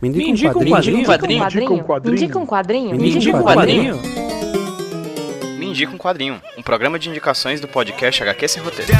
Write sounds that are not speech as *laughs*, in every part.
Me indica um quadrinho. Me indica um quadrinho. Me indica um quadrinho. Me indica um quadrinho. Me indica um quadrinho. Um programa de indicações do podcast HQ Sem Roteiro.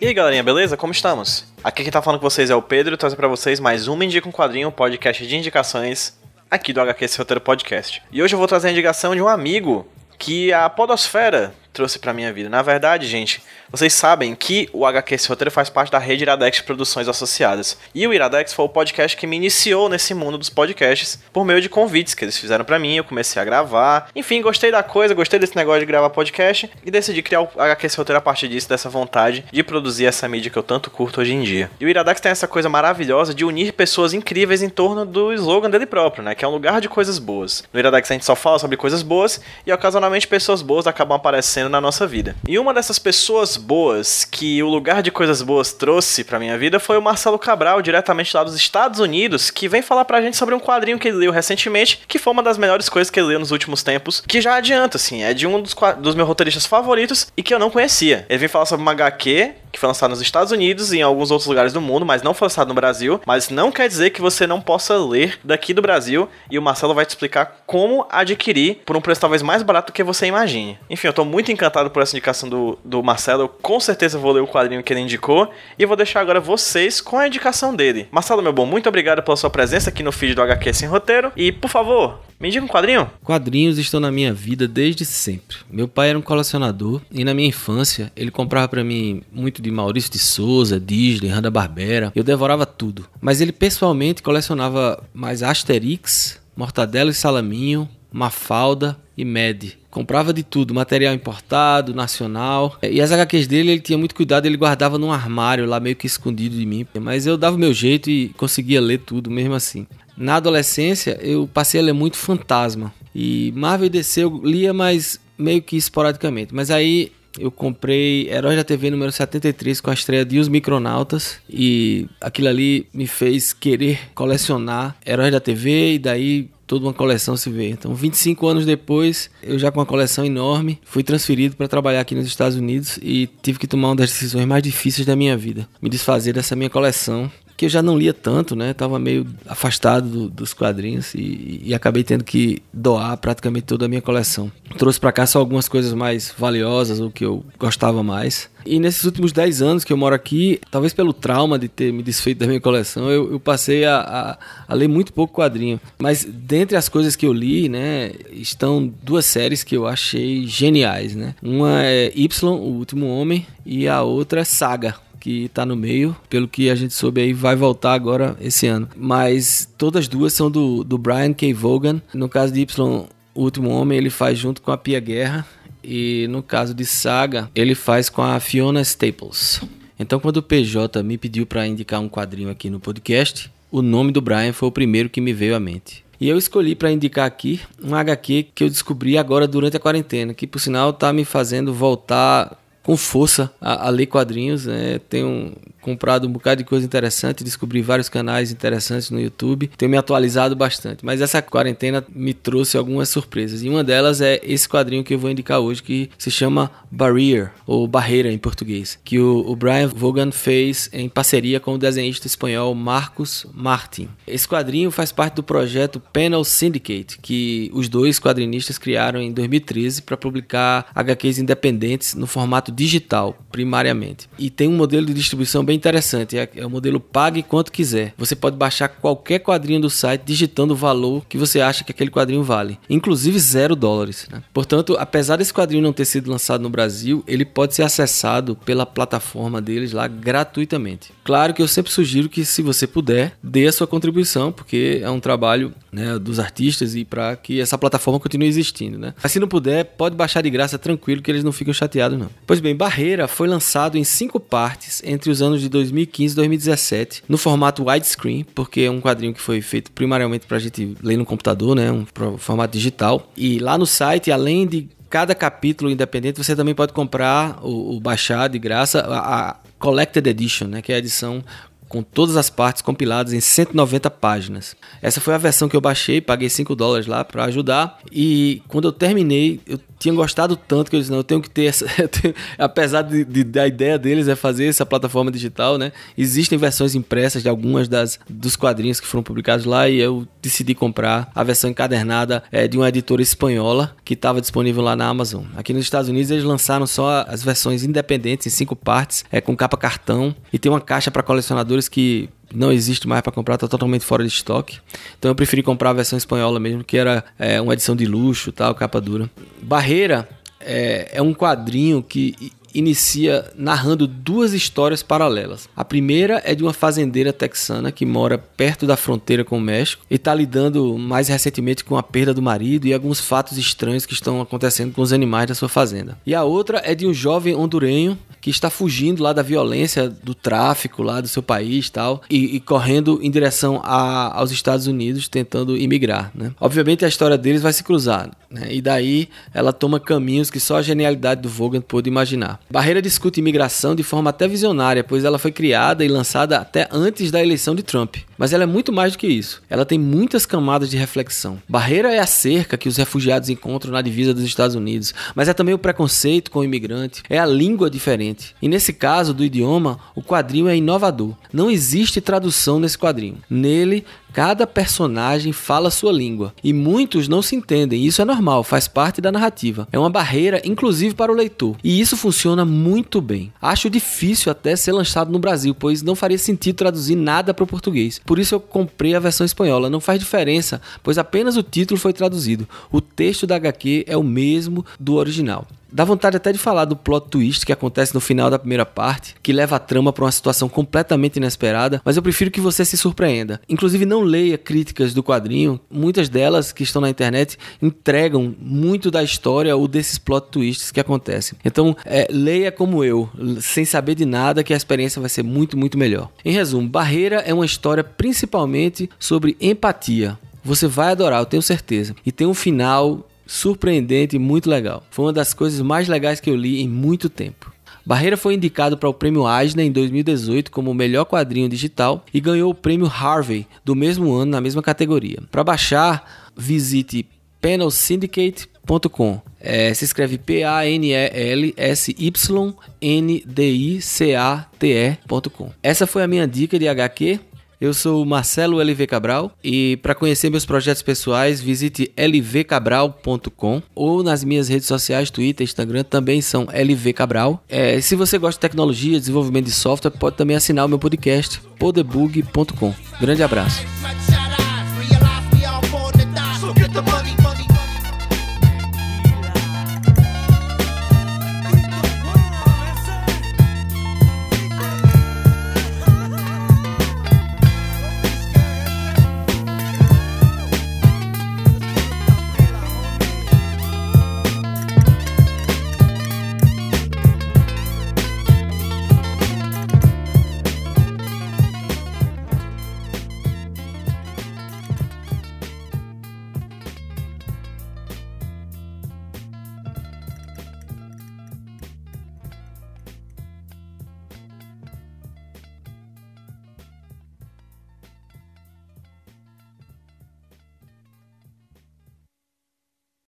E aí galerinha, beleza? Como estamos? Aqui quem tá falando com vocês é o Pedro, trazendo pra vocês mais um Me Indica um Quadrinho, um podcast de indicações aqui do HQ Esse Roteiro Podcast. E hoje eu vou trazer a indicação de um amigo que a Podosfera trouxe pra minha vida. Na verdade, gente, vocês sabem que o HQ Esse Roteiro faz parte da rede Iradex Produções Associadas. E o Iradex foi o podcast que me iniciou nesse mundo dos podcasts por meio de convites que eles fizeram pra mim, eu comecei a gravar. Enfim, gostei da coisa, gostei desse negócio de gravar podcast e decidi criar o HQ Esse Roteiro a partir disso, dessa vontade de produzir essa mídia que eu tanto curto hoje em dia. E o Iradex tem essa coisa maravilhosa de unir pessoas incríveis em torno do slogan dele próprio, né? Que é um lugar de coisas boas. No Iradex a gente só fala sobre coisas boas e ocasionalmente pessoas boas acabam aparecendo na nossa vida. E uma dessas pessoas boas que o lugar de coisas boas trouxe pra minha vida foi o Marcelo Cabral, diretamente lá dos Estados Unidos, que vem falar pra gente sobre um quadrinho que ele leu recentemente, que foi uma das melhores coisas que ele leu nos últimos tempos, que já adianta, assim, é de um dos, dos meus roteiristas favoritos e que eu não conhecia. Ele vem falar sobre uma HQ que foi lançado nos Estados Unidos e em alguns outros lugares do mundo, mas não foi lançado no Brasil. Mas não quer dizer que você não possa ler daqui do Brasil. E o Marcelo vai te explicar como adquirir por um preço talvez mais barato do que você imagine. Enfim, eu tô muito encantado por essa indicação do, do Marcelo. Eu com certeza vou ler o quadrinho que ele indicou. E vou deixar agora vocês com a indicação dele. Marcelo, meu bom, muito obrigado pela sua presença aqui no feed do HQ Sem Roteiro. E, por favor, me indica um quadrinho. Quadrinhos estão na minha vida desde sempre. Meu pai era um colecionador e na minha infância ele comprava pra mim muito Maurício de Souza, Disney, Hanna-Barbera. Eu devorava tudo. Mas ele pessoalmente colecionava mais Asterix, Mortadela e Salaminho, Mafalda e Mad. Comprava de tudo, material importado, nacional. E as HQs dele, ele tinha muito cuidado, ele guardava num armário lá meio que escondido de mim. Mas eu dava o meu jeito e conseguia ler tudo mesmo assim. Na adolescência, eu passei a ler muito Fantasma. E Marvel e DC eu lia, mas meio que esporadicamente. Mas aí eu comprei Heróis da TV número 73 com a estreia de Os Micronautas. E aquilo ali me fez querer colecionar Heróis da TV e daí toda uma coleção se vê. Então, 25 anos depois, eu já com uma coleção enorme, fui transferido para trabalhar aqui nos Estados Unidos e tive que tomar uma das decisões mais difíceis da minha vida, me desfazer dessa minha coleção. Que eu já não lia tanto, né? Tava meio afastado do- dos quadrinhos e, e acabei tendo que doar praticamente toda a minha coleção. Trouxe para cá só algumas coisas mais valiosas, o que eu gostava mais. E nesses últimos 10 anos que eu moro aqui, talvez pelo trauma de ter me desfeito da minha coleção, eu, eu passei a, a- a ler muito pouco quadrinho. Mas dentre as coisas que eu li, né, estão duas séries que eu achei geniais, né? Uma é Y, O Último Homem, e a outra é Saga, que tá no meio, pelo que a gente soube aí, vai voltar agora esse ano. Mas todas duas são do, do Brian K. Vaughan. No caso de Y, O Último Homem, ele faz junto com a Pia Guerra. E no caso de Saga, ele faz com a Fiona Staples. Então, quando o PJ me pediu para indicar um quadrinho aqui no podcast, o nome do Brian foi o primeiro que me veio à mente. E eu escolhi para indicar aqui um HQ que eu descobri agora durante a quarentena, que por sinal tá me fazendo voltar com força a, a ler quadrinhos. Né? Tenho comprado um bocado de coisa interessante, descobri vários canais interessantes no YouTube, tenho me atualizado bastante. Mas essa quarentena me trouxe algumas surpresas. E uma delas é esse quadrinho que eu vou indicar hoje, que se chama Barrier, ou Barreira em português, que o, o Brian Vaughan fez em parceria com o desenhista espanhol Marcos Martin. Esse quadrinho faz parte do projeto Panel Syndicate, que os dois quadrinistas criaram em 2013 para publicar HQs independentes no formato digital, primariamente. E tem um modelo de distribuição bem interessante, é, é o modelo pague quanto quiser. Você pode baixar qualquer quadrinho do site digitando o valor que você acha que aquele quadrinho vale, inclusive zero dólares. né? Portanto, apesar desse quadrinho não ter sido lançado no Brasil, ele pode ser acessado pela plataforma deles lá gratuitamente. Claro que eu sempre sugiro que, se você puder, dê a sua contribuição, porque é um trabalho né, dos artistas e para que essa plataforma continue existindo. Né? Mas se não puder, pode baixar de graça tranquilo, que eles não ficam chateados, não. Pois bem, Barreira foi lançado em cinco partes entre os anos de 2015 e 2017, no formato widescreen, porque é um quadrinho que foi feito primariamente para a gente ler no computador, né, um formato digital. E lá no site, além de cada capítulo independente, você também pode comprar o, o baixar de graça a, a Collected Edition, né, que é a edição com todas as partes compiladas em 190 páginas. Essa foi a versão que eu baixei, paguei 5 dólares lá para ajudar. E quando eu terminei, eu tinha gostado tanto que eu disse, não, eu tenho que ter essa. *laughs* Tenho, apesar de, de, da ideia deles é fazer essa plataforma digital, né? Existem versões impressas de algumas das, dos quadrinhos que foram publicados lá e eu decidi comprar a versão encadernada é, de uma editora espanhola que estava disponível lá na Amazon. Aqui nos Estados Unidos eles lançaram só as versões independentes em cinco partes, é, com capa cartão e tem uma caixa para colecionadores que não existe mais para comprar, está totalmente fora de estoque. Então eu preferi comprar a versão espanhola mesmo, que era é, uma edição de luxo, tal, capa dura. Barreira é, é um quadrinho que inicia narrando duas histórias paralelas. A primeira é de uma fazendeira texana que mora perto da fronteira com o México e está lidando mais recentemente com a perda do marido e alguns fatos estranhos que estão acontecendo com os animais da sua fazenda. E a outra é de um jovem hondurenho que está fugindo lá da violência do tráfico lá do seu país tal e, e correndo em direção a, aos Estados Unidos tentando imigrar, né? Obviamente a história deles vai se cruzar, né? E daí ela toma caminhos que só a genialidade do Vaughan pôde imaginar. Barreira discute imigração de forma até visionária, pois ela foi criada e lançada até antes da eleição de Trump. Mas ela é muito mais do que isso. Ela tem muitas camadas de reflexão. Barreira é a cerca que os refugiados encontram na divisa dos Estados Unidos, mas é também o preconceito com o imigrante, é a língua diferente. E nesse caso do idioma, o quadrinho é inovador. Não existe tradução nesse quadrinho. Nele, Cada personagem fala sua língua e muitos não se entendem. Isso é normal, faz parte da narrativa. É uma barreira, inclusive para o leitor. E isso funciona muito bem. Acho difícil até ser lançado no Brasil, pois não faria sentido traduzir nada para o português. Por isso eu comprei a versão espanhola. Não faz diferença, pois apenas o título foi traduzido. O texto da HQ é o mesmo do original. Dá vontade até de falar do plot twist que acontece no final da primeira parte, que leva a trama para uma situação completamente inesperada, mas eu prefiro que você se surpreenda. Inclusive, não leia críticas do quadrinho, muitas delas que estão na internet entregam muito da história ou desses plot twists que acontecem. Então, é, leia como eu, sem saber de nada, que a experiência vai ser muito, muito melhor. Em resumo, Barreira é uma história principalmente sobre empatia. Você vai adorar, eu tenho certeza. E tem um final surpreendente e muito legal. Foi uma das coisas mais legais que eu li em muito tempo. Barreira foi indicado para o prêmio Eisner em 2018 como melhor quadrinho digital e ganhou o prêmio Harvey do mesmo ano na mesma categoria. Para baixar, visite panelsyndicate.com. É, se escreve P-A-N-E-L-S-Y-N-D-I-C-A-T-E.com. Essa foi a minha dica de HQ. Eu sou Marcelo LV Cabral e para conhecer meus projetos pessoais, visite lvcabral.com ou nas minhas redes sociais, Twitter, Instagram, também são LV Cabral. É, se você gosta de tecnologia, desenvolvimento de software, pode também assinar o meu podcast, podebug.com. Grande abraço.